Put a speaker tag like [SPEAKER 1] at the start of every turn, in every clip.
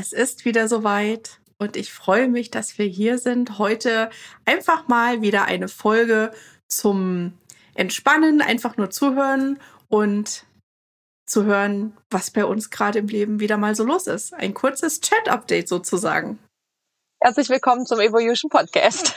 [SPEAKER 1] Es ist wieder soweit und ich freue mich, dass wir hier sind. Heute einfach mal wieder eine Folge zum Entspannen, einfach nur zuhören und zu hören, was bei uns gerade im Leben wieder mal so los ist. Ein kurzes Chat-Update sozusagen.
[SPEAKER 2] Herzlich willkommen zum Evolution Podcast.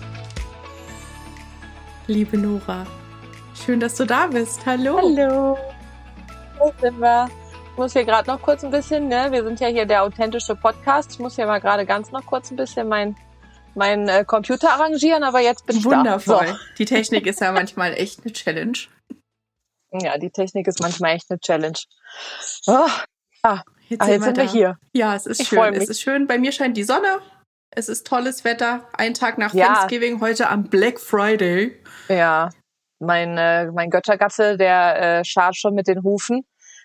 [SPEAKER 1] Liebe Nora, schön, dass du da bist. Hallo.
[SPEAKER 2] Hallo. Wo sind wir? Ich muss hier gerade noch kurz ein bisschen, ne? Wir sind ja hier der authentische Podcast. Ich muss hier mal gerade ganz noch kurz ein bisschen mein, mein äh, Computer arrangieren, aber jetzt bin ich
[SPEAKER 1] Wundervoll.
[SPEAKER 2] da. So.
[SPEAKER 1] Die Technik ist ja manchmal echt eine Challenge.
[SPEAKER 2] Ja, die Technik ist manchmal echt eine Challenge. Oh, ah,
[SPEAKER 1] Jetzt,
[SPEAKER 2] ah,
[SPEAKER 1] sind,
[SPEAKER 2] jetzt
[SPEAKER 1] wir
[SPEAKER 2] sind wir hier.
[SPEAKER 1] Ja, es ist
[SPEAKER 2] Ich
[SPEAKER 1] schön. Es ist schön. Bei mir scheint die Sonne. Es ist tolles Wetter. Ein Tag nach
[SPEAKER 2] Ja.
[SPEAKER 1] Thanksgiving, heute am Black Friday.
[SPEAKER 2] Ja, mein, äh, mein Göttergatte, der äh, schart schon mit den Hufen.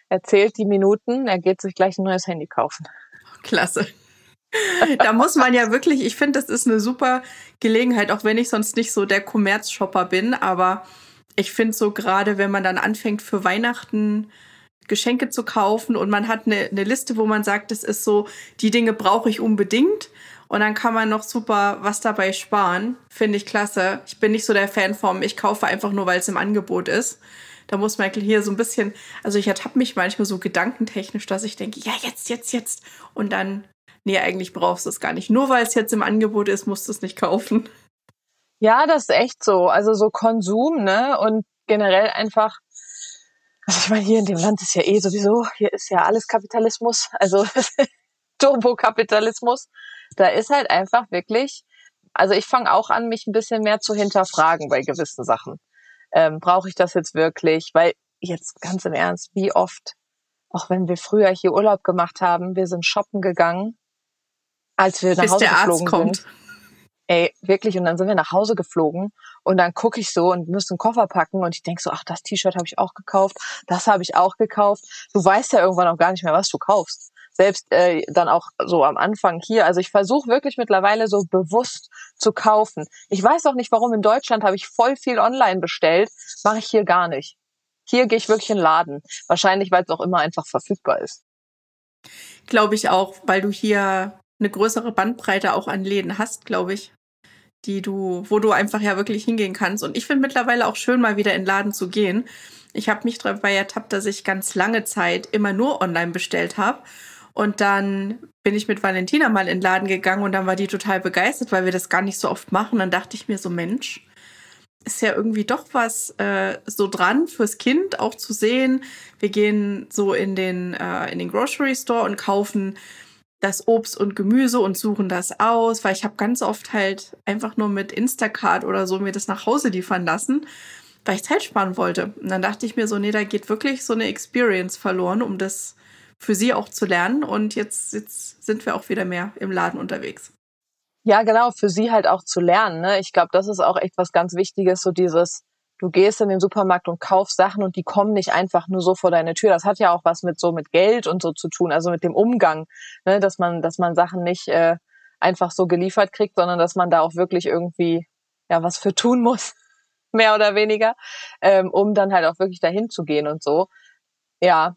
[SPEAKER 2] Er zählt die Minuten. Er geht sich gleich ein neues Handy kaufen.
[SPEAKER 1] Klasse. Da muss man ja wirklich, ich finde, das ist eine super Gelegenheit, auch wenn ich sonst nicht so der Kommerzshopper bin, aber ich finde so gerade, wenn man dann anfängt für Weihnachten Geschenke zu kaufen und man hat eine, eine Liste, wo man sagt, das ist so, die Dinge brauche ich unbedingt und dann kann man noch super was dabei sparen, finde ich klasse. Ich bin nicht so der Fan vom, ich kaufe einfach nur, weil es im Angebot ist. Da muss man hier so ein bisschen, also ich ertappe mich manchmal so gedankentechnisch, dass ich denke, ja, jetzt, jetzt, jetzt. Und dann, nee, eigentlich brauchst du es gar nicht. Nur weil es jetzt im Angebot ist, musst du es nicht kaufen.
[SPEAKER 2] Ja, das ist echt so. Also so Konsum, ne? Und generell einfach, also ich meine, hier in dem Land ist ja eh sowieso, hier ist ja alles Kapitalismus, also Turbokapitalismus. Da ist halt einfach wirklich, also ich fange auch an, mich ein bisschen mehr zu hinterfragen bei gewissen Sachen. Ähm, Brauche ich das jetzt wirklich? Weil jetzt ganz im Ernst, wie oft, auch wenn wir früher hier Urlaub gemacht haben, wir sind shoppen gegangen, als wir nach
[SPEAKER 1] Bis
[SPEAKER 2] Hause
[SPEAKER 1] der Arzt
[SPEAKER 2] geflogen
[SPEAKER 1] kommt.
[SPEAKER 2] sind. Ey, wirklich. Und dann sind wir nach Hause geflogen und dann gucke ich so und müsste einen Koffer packen und ich denk so, ach, das T-Shirt habe ich auch gekauft, das habe ich auch gekauft. Du weißt ja irgendwann auch gar nicht mehr, was du kaufst. Selbst äh, dann auch so am Anfang hier. Also ich versuche wirklich mittlerweile so bewusst zu kaufen. Ich weiß auch nicht, warum in Deutschland habe ich voll viel online bestellt, mache ich hier gar nicht. Hier gehe ich wirklich in den Laden. Wahrscheinlich, weil es auch immer einfach verfügbar ist.
[SPEAKER 1] Glaube ich auch, weil du hier eine größere Bandbreite auch an Läden hast, glaube ich. Die du, wo du einfach ja wirklich hingehen kannst. Und ich finde mittlerweile auch schön, mal wieder in den Laden zu gehen. Ich habe mich dabei ertappt, dass ich ganz lange Zeit immer nur online bestellt habe. Und dann bin ich mit Valentina mal in den Laden gegangen und dann war die total begeistert, weil wir das gar nicht so oft machen. Dann dachte ich mir so, Mensch, ist ja irgendwie doch was äh, so dran fürs Kind auch zu sehen. Wir gehen so in den, äh, in den Grocery Store und kaufen das Obst und Gemüse und suchen das aus, weil ich habe ganz oft halt einfach nur mit Instacart oder so mir das nach Hause liefern lassen, weil ich Zeit sparen wollte. Und dann dachte ich mir so, nee, da geht wirklich so eine Experience verloren, um das für sie auch zu lernen. Und jetzt, jetzt sind wir auch wieder mehr im Laden unterwegs.
[SPEAKER 2] Ja, genau, für sie halt auch zu lernen. Ne? Ich glaube, das ist auch echt was ganz Wichtiges, so dieses, du gehst in den Supermarkt und kaufst Sachen und die kommen nicht einfach nur so vor deine Tür. Das hat ja auch was mit so mit Geld und so zu tun, also mit dem Umgang, ne? dass man, dass man Sachen nicht äh, einfach so geliefert kriegt, sondern dass man da auch wirklich irgendwie ja was für tun muss, mehr oder weniger, ähm, um dann halt auch wirklich dahin zu gehen und so. Ja,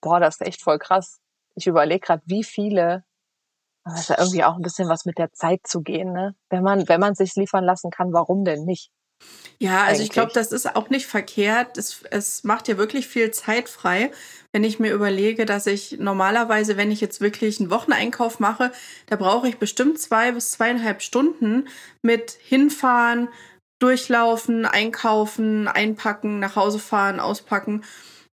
[SPEAKER 2] boah, das ist echt voll krass. Ich überlege gerade, wie viele aber es ist ja irgendwie auch ein bisschen was mit der Zeit zu gehen, ne? Wenn man, wenn man sich liefern lassen kann, warum denn nicht?
[SPEAKER 1] Ja, also ich glaube, das ist auch nicht verkehrt. Es, es macht ja wirklich viel Zeit frei, wenn ich mir überlege, dass ich normalerweise, wenn ich jetzt wirklich einen Wocheneinkauf mache, da brauche ich bestimmt zwei bis zweieinhalb Stunden mit hinfahren, durchlaufen, einkaufen, einpacken, nach Hause fahren, auspacken.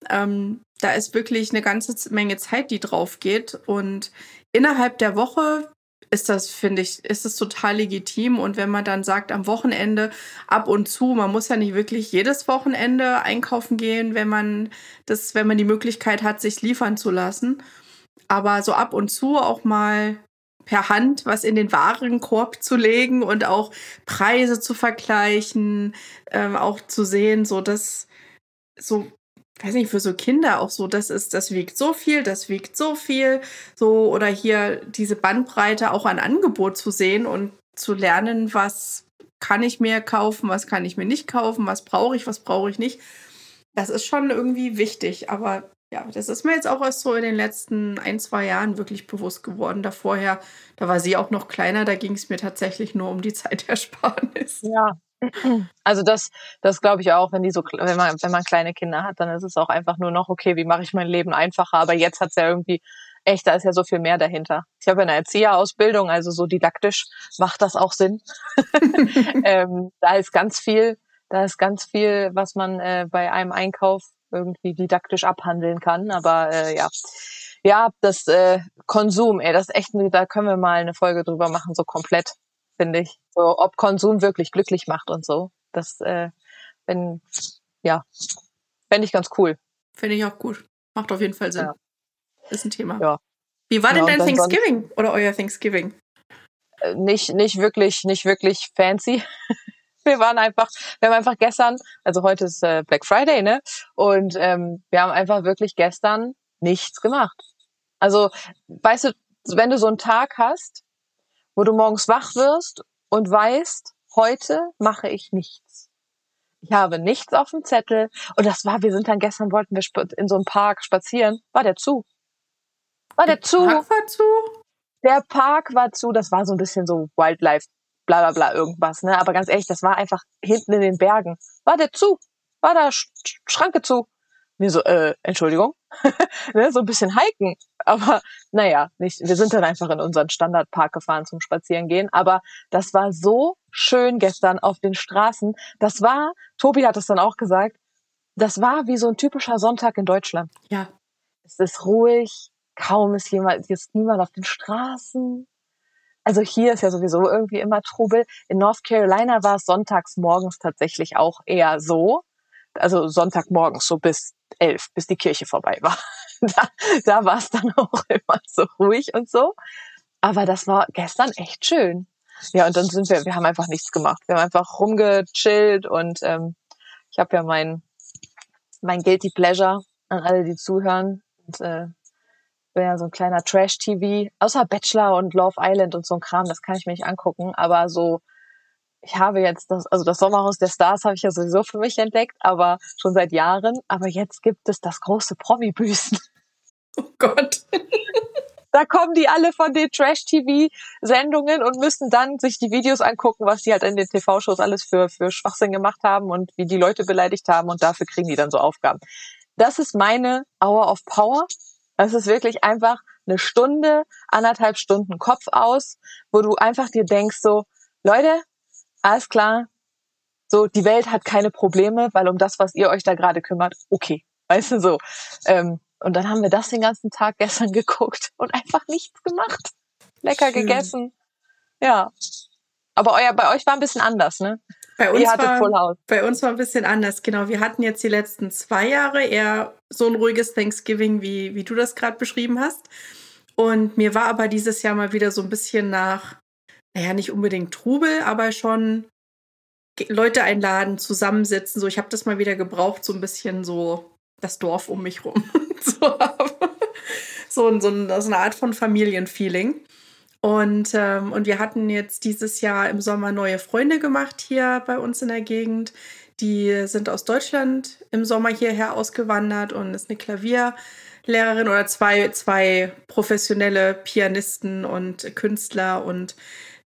[SPEAKER 1] Ähm, da ist wirklich eine ganze Menge Zeit, die drauf geht. Und innerhalb der Woche ist das, finde ich, ist es total legitim. Und wenn man dann sagt, am Wochenende ab und zu, man muss ja nicht wirklich jedes Wochenende einkaufen gehen, wenn man das, wenn man die Möglichkeit hat, sich liefern zu lassen. Aber so ab und zu auch mal per Hand was in den Warenkorb zu legen und auch Preise zu vergleichen, ähm, auch zu sehen, so dass so weiß nicht, für so Kinder auch so, das ist, das wiegt so viel, das wiegt so viel, so oder hier diese Bandbreite auch an Angebot zu sehen und zu lernen, was kann ich mir kaufen, was kann ich mir nicht kaufen, was brauche ich, was brauche ich nicht. Das ist schon irgendwie wichtig, aber ja, das ist mir jetzt auch erst so in den letzten ein, zwei Jahren wirklich bewusst geworden. Da vorher, da war sie auch noch kleiner, da ging es mir tatsächlich nur um die Zeitersparnis.
[SPEAKER 2] Ja, also das, das glaube ich auch, wenn die so, wenn man, wenn man kleine Kinder hat, dann ist es auch einfach nur noch, okay, wie mache ich mein Leben einfacher? Aber jetzt hat es ja irgendwie, echt, da ist ja so viel mehr dahinter. Ich habe eine Erzieherausbildung, also so didaktisch macht das auch Sinn. ähm, da ist ganz viel, da ist ganz viel, was man äh, bei einem Einkauf irgendwie didaktisch abhandeln kann. Aber äh, ja, ja, das äh, Konsum, ey, das ist echt, da können wir mal eine Folge drüber machen, so komplett finde ich. So, ob Konsum wirklich glücklich macht und so. Das, äh, wenn, ja, fände ich ganz cool.
[SPEAKER 1] Finde ich auch gut. Macht auf jeden Fall Sinn. Ja. Ist ein Thema.
[SPEAKER 2] Ja.
[SPEAKER 1] Wie war denn dein Thanksgiving oder euer Thanksgiving?
[SPEAKER 2] Äh, nicht, nicht wirklich, nicht wirklich fancy. wir waren einfach, wir haben einfach gestern, also heute ist äh, Black Friday, ne? Und ähm, wir haben einfach wirklich gestern nichts gemacht. Also, weißt du, wenn du so einen Tag hast, wo du morgens wach wirst und weißt, heute mache ich nichts. Ich habe nichts auf dem Zettel. Und das war, wir sind dann gestern, wollten wir in so einem Park spazieren. War der zu? War der, der zu?
[SPEAKER 1] Park war zu?
[SPEAKER 2] Der Park war zu. Das war so ein bisschen so Wildlife, bla bla bla irgendwas. Ne? Aber ganz ehrlich, das war einfach hinten in den Bergen. War der zu? War da Sch Schranke zu? Mir so, äh, Entschuldigung, ne, so ein bisschen hiken. Aber naja, nicht, wir sind dann einfach in unseren Standardpark gefahren zum Spazierengehen. Aber das war so schön gestern auf den Straßen. Das war, Tobi hat es dann auch gesagt, das war wie so ein typischer Sonntag in Deutschland.
[SPEAKER 1] Ja.
[SPEAKER 2] Es ist ruhig, kaum ist jemand, ist niemand auf den Straßen. Also hier ist ja sowieso irgendwie immer Trubel. In North Carolina war es sonntags morgens tatsächlich auch eher so. Also Sonntagmorgens so bis elf, bis die Kirche vorbei war. Da, da war es dann auch immer so ruhig und so. Aber das war gestern echt schön. Ja, und dann sind wir, wir haben einfach nichts gemacht. Wir haben einfach rumgechillt und ähm, ich habe ja mein, mein Guilty Pleasure an alle, die zuhören. Und, äh, bin ja so ein kleiner Trash-TV, außer Bachelor und Love Island und so ein Kram, das kann ich mir nicht angucken, aber so ich habe jetzt das, also das Sommerhaus der Stars habe ich ja sowieso für mich entdeckt, aber schon seit Jahren. Aber jetzt gibt es das große Promi-Büßen.
[SPEAKER 1] Oh Gott.
[SPEAKER 2] Da kommen die alle von den Trash-TV-Sendungen und müssen dann sich die Videos angucken, was die halt in den TV-Shows alles für, für Schwachsinn gemacht haben und wie die Leute beleidigt haben und dafür kriegen die dann so Aufgaben. Das ist meine Hour of Power. Das ist wirklich einfach eine Stunde, anderthalb Stunden Kopf aus, wo du einfach dir denkst so, Leute, alles klar, so, die Welt hat keine Probleme, weil um das, was ihr euch da gerade kümmert, okay. Weißt du so. Ähm, und dann haben wir das den ganzen Tag gestern geguckt und einfach nichts gemacht. Lecker Schön. gegessen. Ja. Aber euer, bei euch war ein bisschen anders, ne?
[SPEAKER 1] Bei uns, war, bei uns war ein bisschen anders, genau. Wir hatten jetzt die letzten zwei Jahre eher so ein ruhiges Thanksgiving, wie, wie du das gerade beschrieben hast. Und mir war aber dieses Jahr mal wieder so ein bisschen nach naja, nicht unbedingt Trubel, aber schon Leute einladen, zusammensitzen. So, ich habe das mal wieder gebraucht, so ein bisschen so das Dorf um mich rum zu haben. So, so, eine Art von Familienfeeling. Und, ähm, und wir hatten jetzt dieses Jahr im Sommer neue Freunde gemacht hier bei uns in der Gegend. Die sind aus Deutschland im Sommer hierher ausgewandert und ist eine Klavierlehrerin oder zwei, zwei professionelle Pianisten und Künstler und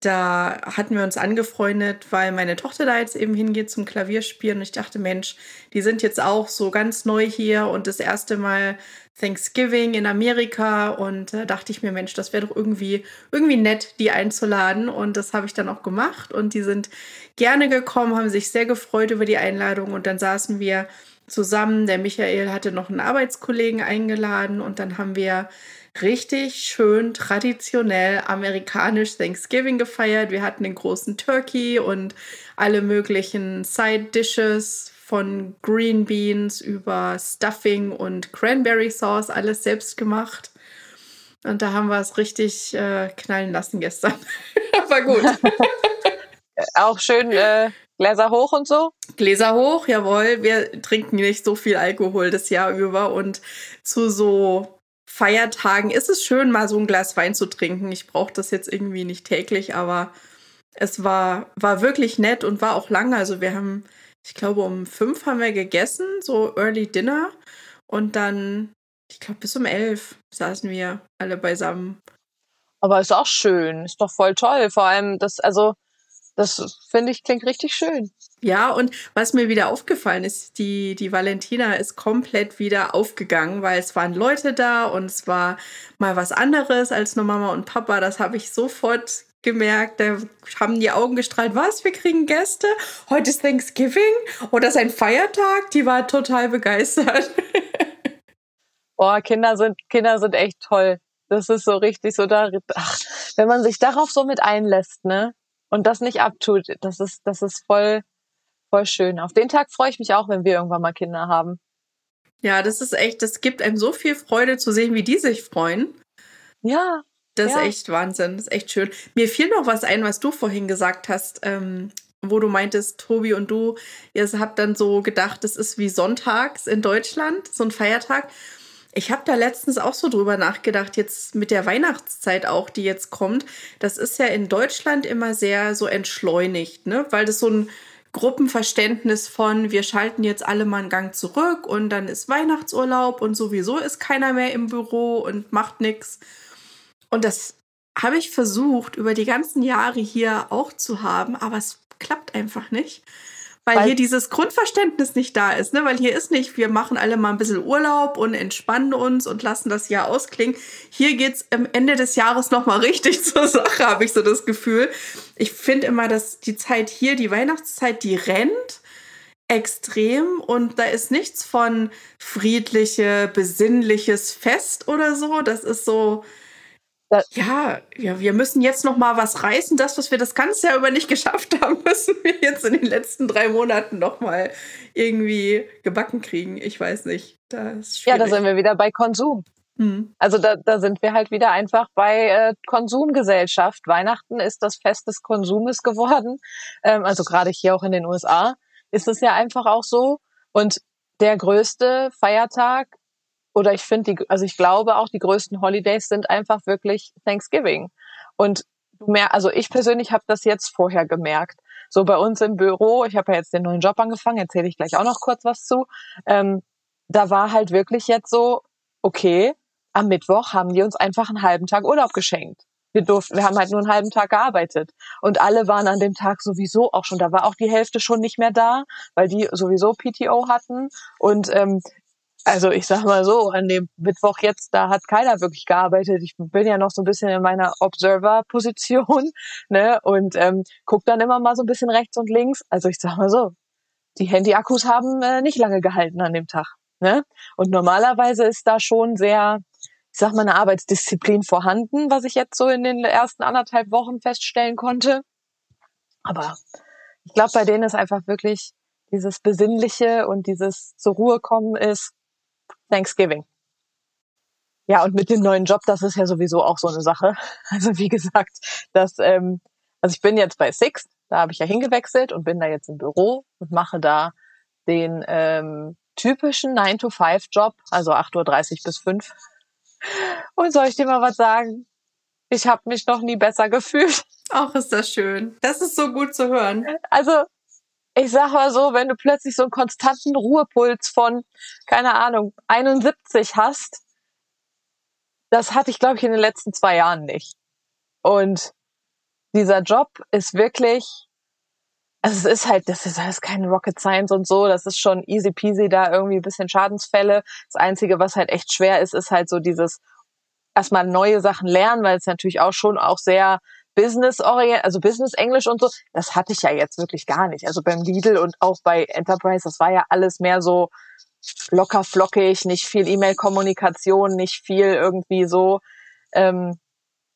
[SPEAKER 1] da hatten wir uns angefreundet, weil meine Tochter da jetzt eben hingeht zum Klavierspielen. Und ich dachte, Mensch, die sind jetzt auch so ganz neu hier und das erste Mal Thanksgiving in Amerika. Und da dachte ich mir, Mensch, das wäre doch irgendwie, irgendwie nett, die einzuladen. Und das habe ich dann auch gemacht. Und die sind gerne gekommen, haben sich sehr gefreut über die Einladung. Und dann saßen wir zusammen. Der Michael hatte noch einen Arbeitskollegen eingeladen und dann haben wir richtig schön traditionell amerikanisch Thanksgiving gefeiert. Wir hatten den großen Turkey und alle möglichen Side Dishes von Green Beans über Stuffing und Cranberry Sauce, alles selbst gemacht. Und da haben wir es richtig äh, knallen lassen gestern. Aber gut.
[SPEAKER 2] Auch schön äh, Gläser hoch und so?
[SPEAKER 1] Gläser hoch, jawohl. Wir trinken nicht so viel Alkohol das Jahr über und zu so Feiertagen ist es schön, mal so ein Glas Wein zu trinken. Ich brauche das jetzt irgendwie nicht täglich, aber es war, war wirklich nett und war auch lange. Also wir haben, ich glaube, um fünf haben wir gegessen, so Early Dinner. Und dann, ich glaube, bis um elf saßen wir alle beisammen.
[SPEAKER 2] Aber ist auch schön, ist doch voll toll. Vor allem, das, also das finde ich klingt richtig schön.
[SPEAKER 1] Ja, und was mir wieder aufgefallen ist, die, die Valentina ist komplett wieder aufgegangen, weil es waren Leute da und es war mal was anderes als nur Mama und Papa. Das habe ich sofort gemerkt. Da haben die Augen gestrahlt. Was? Wir kriegen Gäste? Heute ist Thanksgiving? Oder ist ein Feiertag? Die war total begeistert.
[SPEAKER 2] Boah, Kinder sind, Kinder sind echt toll. Das ist so richtig so da, ach, wenn man sich darauf so mit einlässt, ne? und das nicht abtut, das ist, das ist voll, voll schön. Auf den Tag freue ich mich auch, wenn wir irgendwann mal Kinder haben.
[SPEAKER 1] Ja, das ist echt, das gibt einem so viel Freude zu sehen, wie die sich freuen.
[SPEAKER 2] Ja.
[SPEAKER 1] Das
[SPEAKER 2] ja.
[SPEAKER 1] ist echt Wahnsinn, das ist echt schön. Mir fiel noch was ein, was du vorhin gesagt hast, ähm, wo du meintest, Tobi und du, ihr habt dann so gedacht, das ist wie sonntags in Deutschland, so ein Feiertag. Ich habe da letztens auch so drüber nachgedacht, jetzt mit der Weihnachtszeit auch, die jetzt kommt. Das ist ja in Deutschland immer sehr so entschleunigt, ne? Weil das so ein Gruppenverständnis von, wir schalten jetzt alle mal einen Gang zurück und dann ist Weihnachtsurlaub und sowieso ist keiner mehr im Büro und macht nichts. Und das habe ich versucht, über die ganzen Jahre hier auch zu haben, aber es klappt einfach nicht. Weil, weil, hier dieses Grundverständnis nicht da ist, ne? Weil hier ist nicht, wir machen alle mal ein bisschen Urlaub und entspannen uns und lassen das Jahr ausklingen. Hier geht's am Ende des Jahres nochmal richtig zur Sache, habe ich so das Gefühl. Ich finde immer, dass die Zeit hier, die Weihnachtszeit, die rennt extrem und da ist nichts von friedliche, besinnliches Fest oder so. Das ist so, ja, ja, wir müssen jetzt noch mal was reißen. Das, was wir das ganze Jahr über nicht geschafft haben, müssen wir jetzt in den letzten drei Monaten noch mal irgendwie gebacken kriegen. Ich weiß nicht.
[SPEAKER 2] Das ja, da sind wir wieder bei Konsum. Hm. Also da, da sind wir halt wieder einfach bei äh, Konsumgesellschaft. Weihnachten ist das Fest des Konsumes geworden. Ähm, also gerade hier auch in den USA ist es ja einfach auch so. Und der größte Feiertag oder ich finde die, also ich glaube auch die größten Holidays sind einfach wirklich Thanksgiving. Und du mehr, also ich persönlich habe das jetzt vorher gemerkt. So bei uns im Büro, ich habe ja jetzt den neuen Job angefangen, erzähle ich gleich auch noch kurz was zu. Ähm, da war halt wirklich jetzt so, okay, am Mittwoch haben die uns einfach einen halben Tag Urlaub geschenkt. Wir durften, wir haben halt nur einen halben Tag gearbeitet. Und alle waren an dem Tag sowieso auch schon, da war auch die Hälfte schon nicht mehr da, weil die sowieso PTO hatten. Und ähm, also ich sag mal so, an dem Mittwoch jetzt, da hat keiner wirklich gearbeitet. Ich bin ja noch so ein bisschen in meiner Observer-Position, ne? Und ähm, guck dann immer mal so ein bisschen rechts und links. Also ich sag mal so, die Handy-Akkus haben äh, nicht lange gehalten an dem Tag. Ne? Und normalerweise ist da schon sehr, ich sag mal, eine Arbeitsdisziplin vorhanden, was ich jetzt so in den ersten anderthalb Wochen feststellen konnte. Aber ich glaube, bei denen ist einfach wirklich dieses Besinnliche und dieses zur Ruhe kommen ist Thanksgiving. Ja, und mit dem neuen Job, das ist ja sowieso auch so eine Sache. Also wie gesagt, das, ähm, also ich bin jetzt bei Six, da habe ich ja hingewechselt und bin da jetzt im Büro und mache da den ähm, typischen 9-to-5-Job, also 8.30 Uhr bis 5. Und soll ich dir mal was sagen? Ich habe mich noch nie besser gefühlt.
[SPEAKER 1] Auch ist das schön. Das ist so gut zu hören.
[SPEAKER 2] Also ich sag mal so, wenn du plötzlich so einen konstanten Ruhepuls von, keine Ahnung, 71 hast, das hatte ich, glaube ich, in den letzten zwei Jahren nicht. Und dieser Job ist wirklich, also es ist halt, das ist, ist keine Rocket Science und so, das ist schon easy peasy da irgendwie ein bisschen Schadensfälle. Das Einzige, was halt echt schwer ist, ist halt so dieses erstmal neue Sachen lernen, weil es natürlich auch schon auch sehr Business orient, also Business Englisch und so, das hatte ich ja jetzt wirklich gar nicht. Also beim Lidl und auch bei Enterprise, das war ja alles mehr so locker flockig, nicht viel E-Mail-Kommunikation, nicht viel irgendwie so ähm,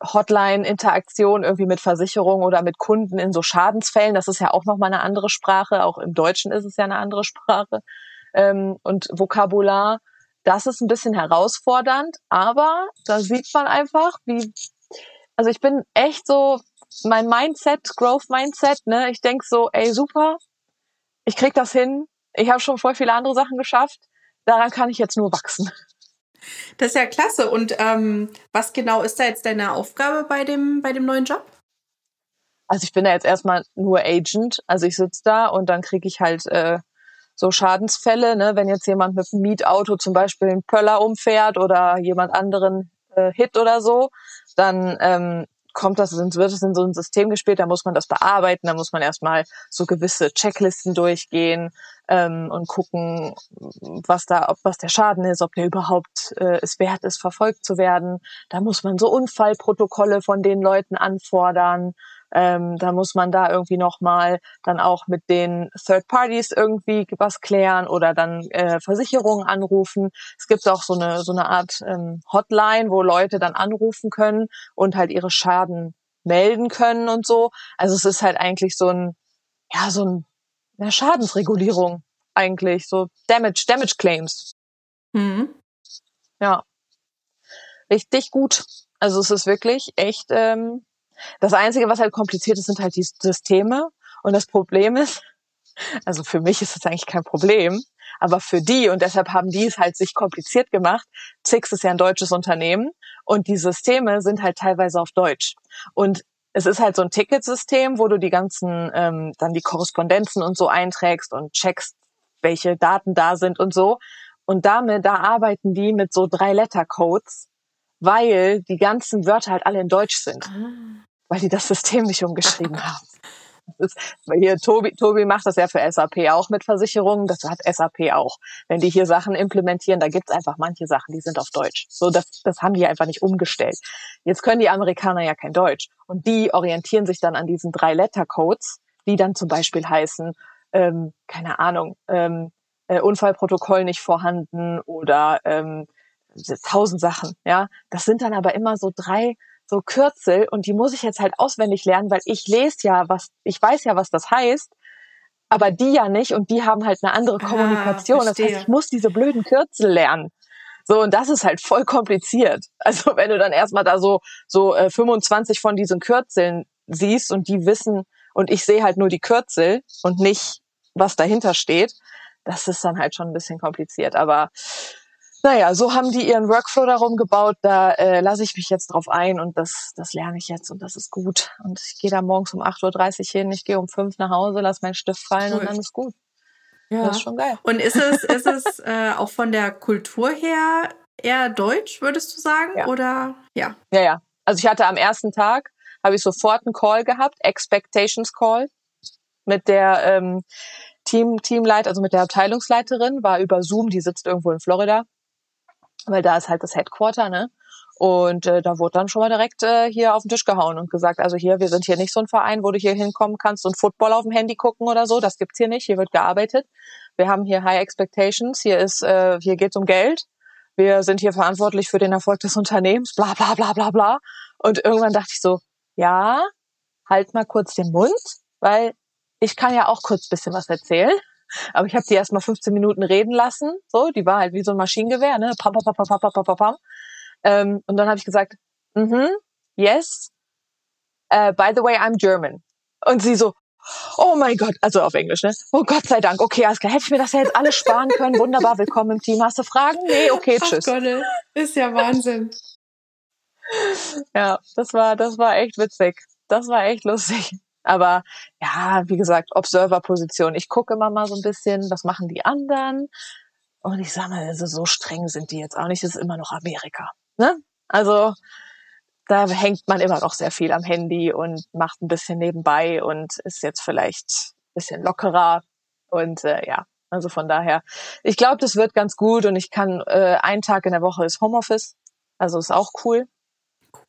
[SPEAKER 2] Hotline-Interaktion irgendwie mit Versicherung oder mit Kunden in so Schadensfällen. Das ist ja auch nochmal eine andere Sprache. Auch im Deutschen ist es ja eine andere Sprache. Ähm, und Vokabular, das ist ein bisschen herausfordernd, aber da sieht man einfach, wie also ich bin echt so, mein Mindset, Growth Mindset, ne, ich denk so, ey, super, ich krieg das hin, ich habe schon voll viele andere Sachen geschafft, daran kann ich jetzt nur wachsen.
[SPEAKER 1] Das ist ja klasse. Und ähm, was genau ist da jetzt deine Aufgabe bei dem, bei dem neuen Job?
[SPEAKER 2] Also ich bin da jetzt erstmal nur Agent. Also ich sitze da und dann kriege ich halt äh, so Schadensfälle, ne? wenn jetzt jemand mit einem Mietauto zum Beispiel einen Pöller umfährt oder jemand anderen äh, Hit oder so, dann ähm, kommt das, wird es in so ein System gespielt, da muss man das bearbeiten, da muss man erstmal so gewisse Checklisten durchgehen ähm, und gucken, was da, ob was der Schaden ist, ob der überhaupt äh, es wert ist, verfolgt zu werden. Da muss man so Unfallprotokolle von den Leuten anfordern. Ähm, da muss man da irgendwie nochmal dann auch mit den Third Parties irgendwie was klären oder dann äh, Versicherungen anrufen. Es gibt auch so eine, so eine Art ähm, Hotline, wo Leute dann anrufen können und halt ihre Schaden melden können und so. Also es ist halt eigentlich so ein, ja, so ein, eine Schadensregulierung eigentlich, so Damage, Damage Claims. Mhm. Ja. Richtig gut. Also es ist wirklich echt ähm, das Einzige, was halt kompliziert ist, sind halt die Systeme. Und das Problem ist, also für mich ist es eigentlich kein Problem, aber für die, und deshalb haben die es halt sich kompliziert gemacht, Zix ist ja ein deutsches Unternehmen und die Systeme sind halt teilweise auf Deutsch. Und es ist halt so ein Ticketsystem, wo du die ganzen, ähm, dann die Korrespondenzen und so einträgst und checkst, welche Daten da sind und so. Und damit, da arbeiten die mit so Drei-Letter-Codes, weil die ganzen Wörter halt alle in Deutsch sind. Ah. Weil die das System nicht umgeschrieben haben. Ist, hier Tobi, Tobi macht das ja für SAP auch mit Versicherungen, das hat SAP auch. Wenn die hier Sachen implementieren, da gibt's einfach manche Sachen, die sind auf Deutsch. So, das, das haben die einfach nicht umgestellt. Jetzt können die Amerikaner ja kein Deutsch. Und die orientieren sich dann an diesen drei Letter-Codes, die dann zum Beispiel heißen, ähm, keine Ahnung, ähm, äh, Unfallprotokoll nicht vorhanden oder ähm, tausend Sachen, ja. Das sind dann aber immer so drei so Kürzel und die muss ich jetzt halt auswendig lernen, weil ich lese ja was, ich weiß ja, was das heißt, aber die ja nicht und die haben halt eine andere ah, Kommunikation. Ah, das heißt, ich muss diese blöden Kürzel lernen. So, und das ist halt voll kompliziert. Also wenn du dann erstmal da so, so äh, 25 von diesen Kürzeln siehst und die wissen, und ich sehe halt nur die Kürzel und nicht, was dahinter steht, das ist dann halt schon ein bisschen kompliziert. Aber naja, so haben die ihren Workflow darum gebaut, da äh, lasse ich mich jetzt drauf ein und das, das lerne ich jetzt und das ist gut. Und ich gehe da morgens um 8.30 Uhr hin, ich gehe um 5 nach Hause, lasse meinen Stift fallen cool. und dann ist gut.
[SPEAKER 1] Ja. Das ist schon geil. Und ist es, ist es äh, auch von der Kultur her eher deutsch, würdest du sagen? Ja. Oder ja?
[SPEAKER 2] Ja, ja. Also ich hatte am ersten Tag, habe ich sofort einen Call gehabt, Expectations Call, mit der ähm, Team, Teamleit, also mit der Abteilungsleiterin, war über Zoom, die sitzt irgendwo in Florida weil da ist halt das Headquarter, ne? Und äh, da wurde dann schon mal direkt äh, hier auf den Tisch gehauen und gesagt, also hier, wir sind hier nicht so ein Verein, wo du hier hinkommen kannst und Football auf dem Handy gucken oder so. Das gibt's hier nicht. Hier wird gearbeitet. Wir haben hier High Expectations. Hier ist, äh, hier geht's um Geld. Wir sind hier verantwortlich für den Erfolg des Unternehmens. Bla bla bla bla bla. Und irgendwann dachte ich so, ja, halt mal kurz den Mund, weil ich kann ja auch kurz bisschen was erzählen. Aber ich habe die erst mal 15 Minuten reden lassen. So, die war halt wie so ein Maschinengewehr, ne? Pam, pam, pam, pam, pam, pam, pam, pam. Ähm, und dann habe ich gesagt, mhm, mm yes. Uh, by the way, I'm German. Und sie so, oh mein Gott, also auf Englisch, ne? Oh Gott sei Dank, okay, alles klar. Hätte ich mir das ja jetzt alles sparen können. Wunderbar, willkommen im Team. Hast du Fragen? Nee, okay, tschüss.
[SPEAKER 1] Ach Gott, ist ja Wahnsinn.
[SPEAKER 2] ja, das war, das war echt witzig. Das war echt lustig. Aber ja, wie gesagt, Observer-Position. Ich gucke immer mal so ein bisschen, was machen die anderen. Und ich sage mal, also so streng sind die jetzt auch nicht. Es ist immer noch Amerika. Ne? Also da hängt man immer noch sehr viel am Handy und macht ein bisschen nebenbei und ist jetzt vielleicht ein bisschen lockerer. Und äh, ja, also von daher, ich glaube, das wird ganz gut und ich kann, äh, einen Tag in der Woche ist Homeoffice. Also ist auch cool.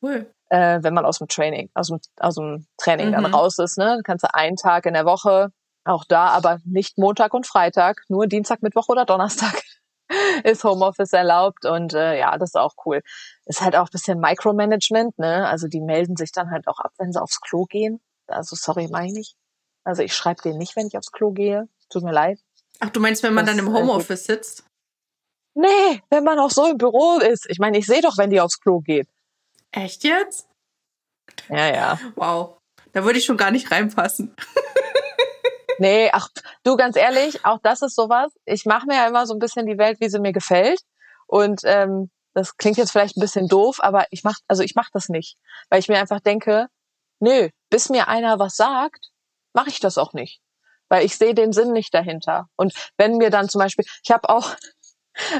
[SPEAKER 1] Cool.
[SPEAKER 2] Äh, wenn man aus dem Training, aus dem, aus dem Training
[SPEAKER 1] Mhm.
[SPEAKER 2] dann raus ist, ne? Dann kannst du einen Tag in der Woche, auch da, aber nicht Montag und Freitag, nur Dienstag, Mittwoch oder Donnerstag ist Homeoffice erlaubt und äh, ja, das ist auch cool. Ist halt auch ein bisschen Micromanagement, ne? Also die melden sich dann halt auch ab, wenn sie aufs Klo gehen. Also sorry, meine ich. Also ich schreibe denen nicht, wenn ich aufs Klo gehe. Tut mir leid.
[SPEAKER 1] Ach, du meinst, wenn man
[SPEAKER 2] Das,
[SPEAKER 1] dann im
[SPEAKER 2] äh,
[SPEAKER 1] Homeoffice sitzt?
[SPEAKER 2] Nee, wenn man auch so im Büro ist. Ich meine, ich sehe doch, wenn die aufs Klo geht.
[SPEAKER 1] Echt jetzt?
[SPEAKER 2] Ja, ja.
[SPEAKER 1] Wow. Da würde ich schon gar nicht reinpassen.
[SPEAKER 2] Nee, ach, du ganz ehrlich, auch das ist sowas. Ich mache mir ja immer so ein bisschen die Welt, wie sie mir gefällt. Und ähm, das klingt jetzt vielleicht ein bisschen doof, aber ich mach, also ich mache das nicht, weil ich mir einfach denke, nö, bis mir einer was sagt, mache ich das auch nicht, weil ich sehe den Sinn nicht dahinter. Und wenn mir dann zum Beispiel, ich habe auch,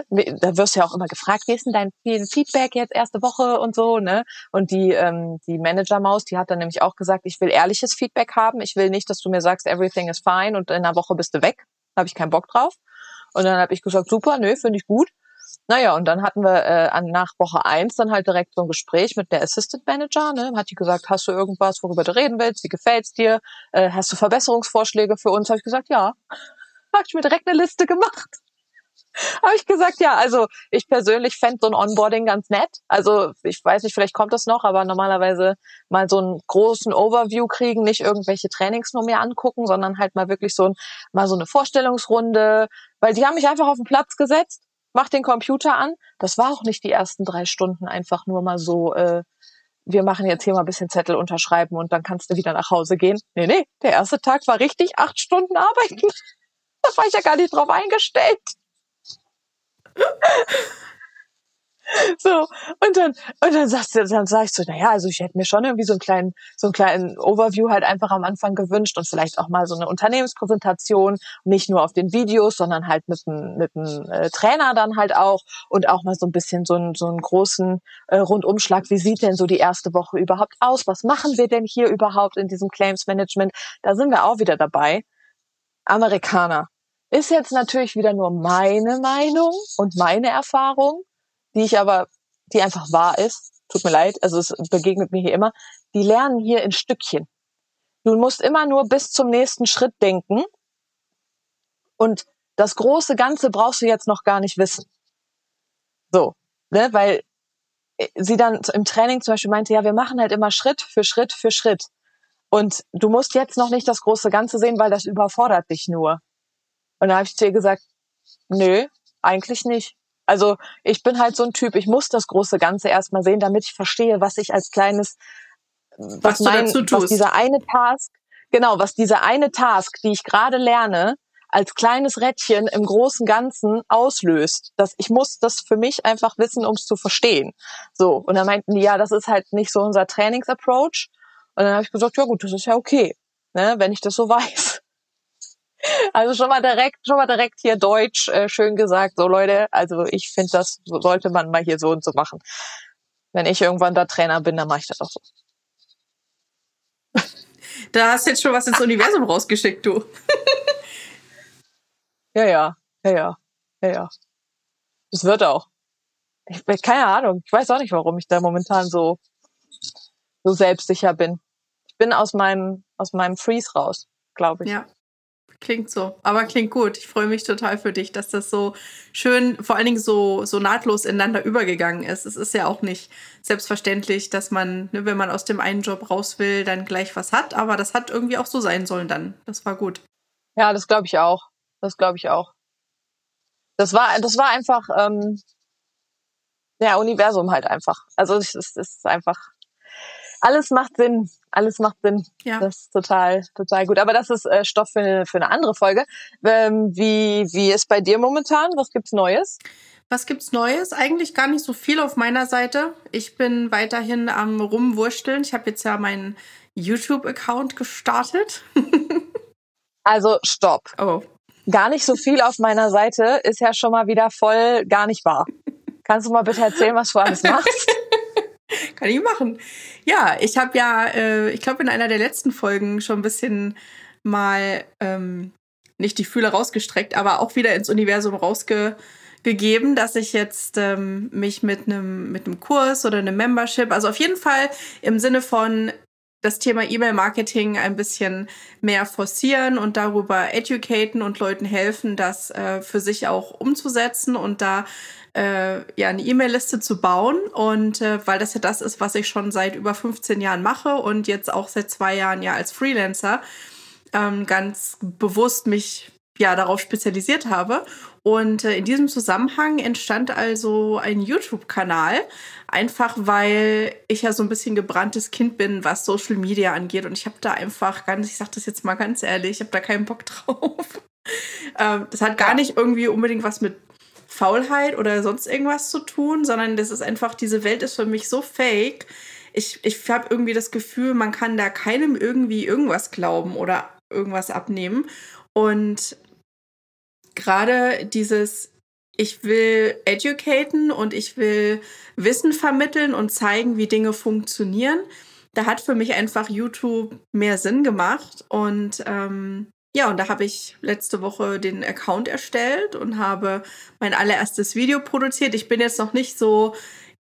[SPEAKER 2] da wirst du ja auch immer gefragt, wie ist denn dein Feedback jetzt erste Woche und so, ne? Und die ähm, die Manager-Maus, die hat dann nämlich auch gesagt, ich will ehrliches Feedback haben. Ich will nicht, dass du mir sagst, everything is fine und in einer Woche bist du weg. Da habe ich keinen Bock drauf. Und dann habe ich gesagt, super, nö, finde ich gut. Naja, und dann hatten wir äh, an, nach Woche eins dann halt direkt so ein Gespräch mit der Assistant Manager. Ne? Hat die gesagt, hast du irgendwas, worüber du reden willst? Wie gefällt's dir? Äh, hast du Verbesserungsvorschläge für uns? Habe ich gesagt, ja. Habe ich mir direkt eine Liste gemacht. Habe ich gesagt, ja, also ich persönlich fände so ein Onboarding ganz nett. Also ich weiß nicht, vielleicht kommt das noch, aber normalerweise mal so einen großen Overview kriegen, nicht irgendwelche Trainings nur mir angucken, sondern halt mal wirklich so ein, mal so eine Vorstellungsrunde, weil die haben mich einfach auf den Platz gesetzt, mach den Computer an. Das war auch nicht die ersten drei Stunden einfach nur mal so, äh, wir machen jetzt hier mal ein bisschen Zettel unterschreiben und dann kannst du wieder nach Hause gehen. Nee, nee, der erste Tag war richtig acht Stunden arbeiten. Da war ich ja gar nicht drauf eingestellt. So, und dann, und dann sagst du, dann sag ich so, naja, also ich hätte mir schon irgendwie so einen kleinen, so einen kleinen Overview halt einfach am Anfang gewünscht und vielleicht auch mal so eine Unternehmenspräsentation, nicht nur auf den Videos, sondern halt mit einem, mit äh, Trainer dann halt auch und auch mal so ein bisschen so einen, so einen großen äh, Rundumschlag. Wie sieht denn so die erste Woche überhaupt aus? Was machen wir denn hier überhaupt in diesem Claims Management? Da sind wir auch wieder dabei. Amerikaner. Ist jetzt natürlich wieder nur meine Meinung und meine Erfahrung die ich aber, die einfach wahr ist. Tut mir leid, also es begegnet mir hier immer. Die lernen hier in Stückchen. Du musst immer nur bis zum nächsten Schritt denken. Und das große Ganze brauchst du jetzt noch gar nicht wissen. So, ne, weil sie dann im Training zum Beispiel meinte, ja, wir machen halt immer Schritt für Schritt für Schritt. Und du musst jetzt noch nicht das große Ganze sehen, weil das überfordert dich nur. Und da habe ich zu ihr gesagt, nö, eigentlich nicht. Also ich bin halt so ein Typ, ich muss das große Ganze erstmal sehen, damit ich verstehe, was ich als kleines, was,
[SPEAKER 1] Was
[SPEAKER 2] mein, was dieser eine Task, genau, was diese eine Task, die ich gerade lerne, als kleines Rädchen im großen Ganzen auslöst. Das, ich muss das für mich einfach wissen, um es zu verstehen. So, und dann meinten die, ja, das ist halt nicht so unser Trainingsapproach. Und dann habe ich gesagt, ja gut, das ist ja okay, ne, wenn ich das so weiß. Also schon mal direkt, schon mal direkt hier Deutsch äh, schön gesagt, so Leute, also ich finde, das so- sollte man mal hier so und so machen. Wenn ich irgendwann da Trainer bin, dann mache ich das auch so.
[SPEAKER 1] Da hast du jetzt schon was ins Universum rausgeschickt, du.
[SPEAKER 2] Ja, ja, ja, ja, ja, ja. Das wird auch. Ich keine Ahnung. Ich weiß auch nicht, warum ich da momentan so so selbstsicher bin. Ich bin aus meinem aus meinem Freeze raus, glaube ich.
[SPEAKER 1] Ja. Klingt so, aber klingt gut. Ich freue mich total für dich, dass das so schön, vor allen Dingen so, so nahtlos ineinander übergegangen ist. Es ist ja auch nicht selbstverständlich, dass man, ne, wenn man aus dem einen Job raus will, dann gleich was hat, aber das hat irgendwie auch so sein sollen dann. Das war gut.
[SPEAKER 2] Ja, das glaube ich auch. Das glaube ich auch. Das war, das war einfach, ähm, ja, Universum halt einfach. Also es ist, es ist einfach, alles macht Sinn. Alles macht Sinn.
[SPEAKER 1] Ja.
[SPEAKER 2] Das ist total, total gut. Aber das ist äh, Stoff für eine, für eine andere Folge. Ähm, wie, wie ist bei dir momentan? Was gibt's Neues?
[SPEAKER 1] Was gibt's Neues? Eigentlich gar nicht so viel auf meiner Seite. Ich bin weiterhin am Rumwursteln. Ich habe jetzt ja meinen YouTube-Account gestartet.
[SPEAKER 2] Also stopp.
[SPEAKER 1] Oh,
[SPEAKER 2] Gar nicht so viel auf meiner Seite ist ja schon mal wieder voll gar nicht wahr. Kannst du mal bitte erzählen, was du alles machst?
[SPEAKER 1] kann ich machen. Ja, ich habe ja, äh, ich glaube, in einer der letzten Folgen schon ein bisschen mal ähm, nicht die Fühle rausgestreckt, aber auch wieder ins Universum rausgegeben, dass ich jetzt ähm, mich mit einem mit einem Kurs oder einem Membership, also auf jeden Fall im Sinne von das Thema E-Mail-Marketing ein bisschen mehr forcieren und darüber educaten und Leuten helfen, das äh, für sich auch umzusetzen und da äh, ja eine E-Mail-Liste zu bauen. Und äh, weil das ja das ist, was ich schon seit über 15 Jahren mache und jetzt auch seit zwei Jahren ja als Freelancer ähm, ganz bewusst mich ja darauf spezialisiert habe. Und äh, in diesem Zusammenhang entstand also ein YouTube-Kanal, einfach weil ich ja so ein bisschen gebranntes Kind bin, was Social Media angeht. Und ich habe da einfach ganz, ich sage das jetzt mal ganz ehrlich, ich habe da keinen Bock drauf. ähm, das hat gar nicht irgendwie unbedingt was mit Faulheit oder sonst irgendwas zu tun, sondern das ist einfach, diese Welt ist für mich so fake. Ich, ich habe irgendwie das Gefühl, man kann da keinem irgendwie irgendwas glauben oder irgendwas abnehmen. Und gerade dieses, ich will educaten und ich will Wissen vermitteln und zeigen, wie Dinge funktionieren. Da hat für mich einfach YouTube mehr Sinn gemacht. Und ähm, ja, und da habe ich letzte Woche den Account erstellt und habe mein allererstes Video produziert. Ich bin jetzt noch nicht so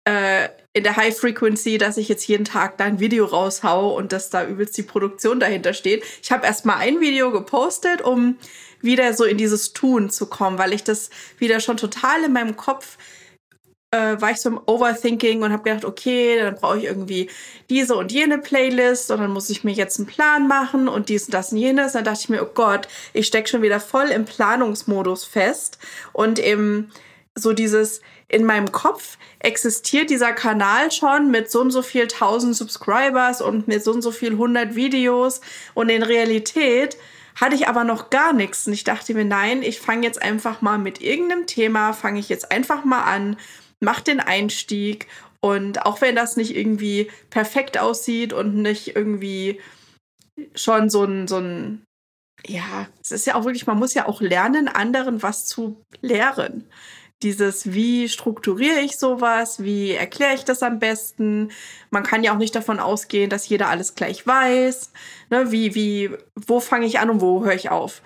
[SPEAKER 1] äh, in der High Frequency, dass ich jetzt jeden Tag da ein Video raushau und dass da übelst die Produktion dahinter steht. Ich habe erst mal ein Video gepostet, um wieder so in dieses Tun zu kommen, weil ich das wieder schon total in meinem Kopf äh, war ich so im Overthinking und habe gedacht, okay, dann brauche ich irgendwie diese und jene Playlist und dann muss ich mir jetzt einen Plan machen und dies und das und jenes. Dann dachte ich mir, oh Gott, ich stecke schon wieder voll im Planungsmodus fest und eben so dieses in meinem Kopf existiert dieser Kanal schon mit so und so viel tausend Subscribers und mit so und so viel hundert Videos und in Realität hatte ich aber noch gar nichts. Und ich dachte mir, nein, ich fange jetzt einfach mal mit irgendeinem Thema, fange ich jetzt einfach mal an, mach den Einstieg. Und auch wenn das nicht irgendwie perfekt aussieht und nicht irgendwie schon so ein, so ein, ja, es ist ja auch wirklich, man muss ja auch lernen, anderen was zu lehren dieses, wie strukturiere ich sowas, wie erkläre ich das am besten. Man kann ja auch nicht davon ausgehen, dass jeder alles gleich weiß. Ne, wie, wie, wo fange ich an und wo höre ich auf?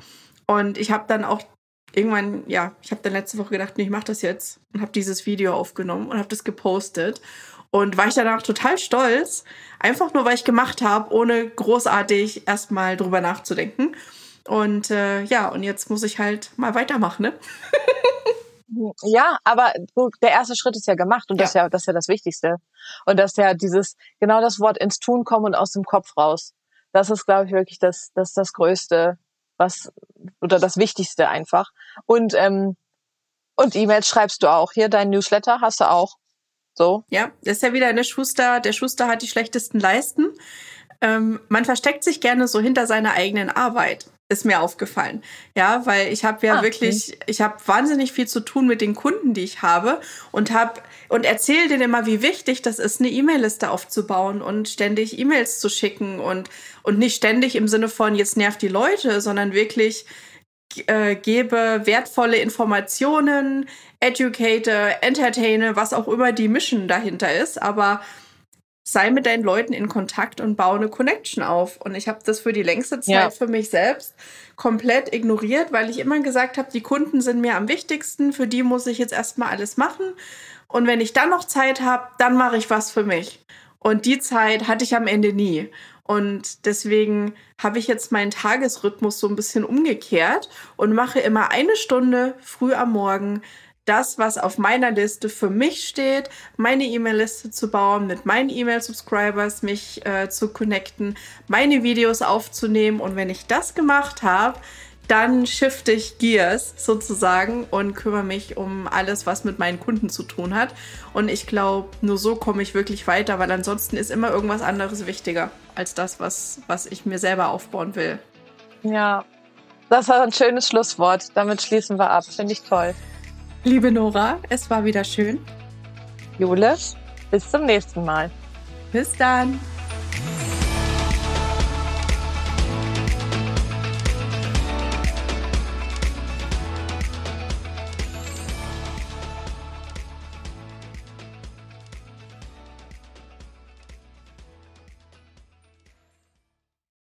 [SPEAKER 1] Und ich habe dann auch irgendwann, ja, ich habe dann letzte Woche gedacht, nee, ich mache das jetzt und habe dieses Video aufgenommen und habe das gepostet. Und war ich danach total stolz, einfach nur, weil ich gemacht habe, ohne großartig erstmal drüber nachzudenken. Und äh, ja, und jetzt muss ich halt mal weitermachen, ne?
[SPEAKER 2] Ja, aber der erste Schritt ist ja gemacht und das ja. ist ja das ist ja das Wichtigste. Und das ist ja dieses genau das Wort ins Tun kommen und aus dem Kopf raus. Das ist, glaube ich, wirklich das das das Größte, was oder das Wichtigste einfach. Und ähm, und E-Mails schreibst du auch. Hier dein Newsletter hast du auch. So.
[SPEAKER 1] Ja, das ist ja wieder eine Schuster. Der Schuster hat die schlechtesten Leisten. Ähm, man versteckt sich gerne so hinter seiner eigenen Arbeit ist mir aufgefallen. Ja, weil ich habe ja ah, wirklich, okay. ich habe wahnsinnig viel zu tun mit den Kunden, die ich habe und habe und erzähle denen immer, wie wichtig das ist, eine E-Mail-Liste aufzubauen und ständig E-Mails zu schicken und und nicht ständig im Sinne von jetzt nervt die Leute, sondern wirklich äh, gebe wertvolle Informationen, educate, entertaine, was auch immer die Mission dahinter ist, aber sei mit deinen Leuten in Kontakt und baue eine Connection auf. Und ich habe das für die längste Zeit ja. für mich selbst komplett ignoriert, weil ich immer gesagt habe, die Kunden sind mir am wichtigsten, für die muss ich jetzt erstmal alles machen. Und wenn ich dann noch Zeit habe, dann mache ich was für mich. Und die Zeit hatte ich am Ende nie. Und deswegen habe ich jetzt meinen Tagesrhythmus so ein bisschen umgekehrt und mache immer eine Stunde früh am Morgen das, was auf meiner Liste für mich steht, meine E-Mail-Liste zu bauen, mit meinen E-Mail-Subscribers mich äh, zu connecten, meine Videos aufzunehmen. Und wenn ich das gemacht habe, dann shifte ich Gears sozusagen und kümmere mich um alles, was mit meinen Kunden zu tun hat. Und ich glaube, nur so komme ich wirklich weiter, weil ansonsten ist immer irgendwas anderes wichtiger als das, was, was ich mir selber aufbauen will.
[SPEAKER 2] Ja, das war ein schönes Schlusswort. Damit schließen wir ab. Finde ich toll.
[SPEAKER 1] Liebe Nora, es war wieder schön.
[SPEAKER 2] Jule, bis zum nächsten Mal.
[SPEAKER 1] Bis dann.